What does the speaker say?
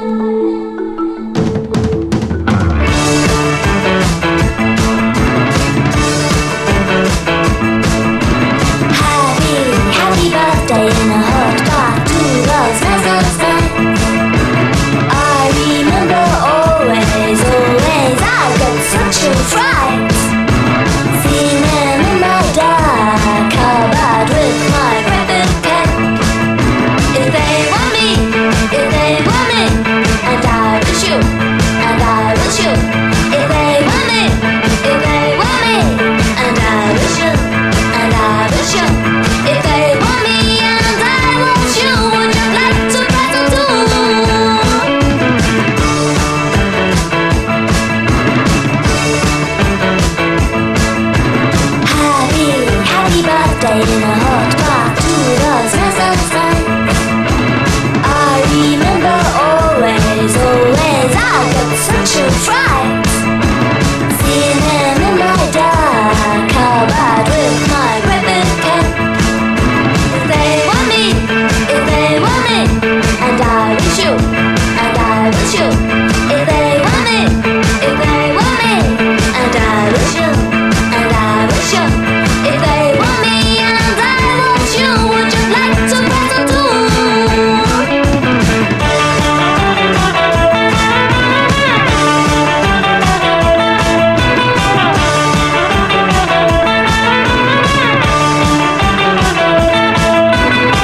Thank you. stay in a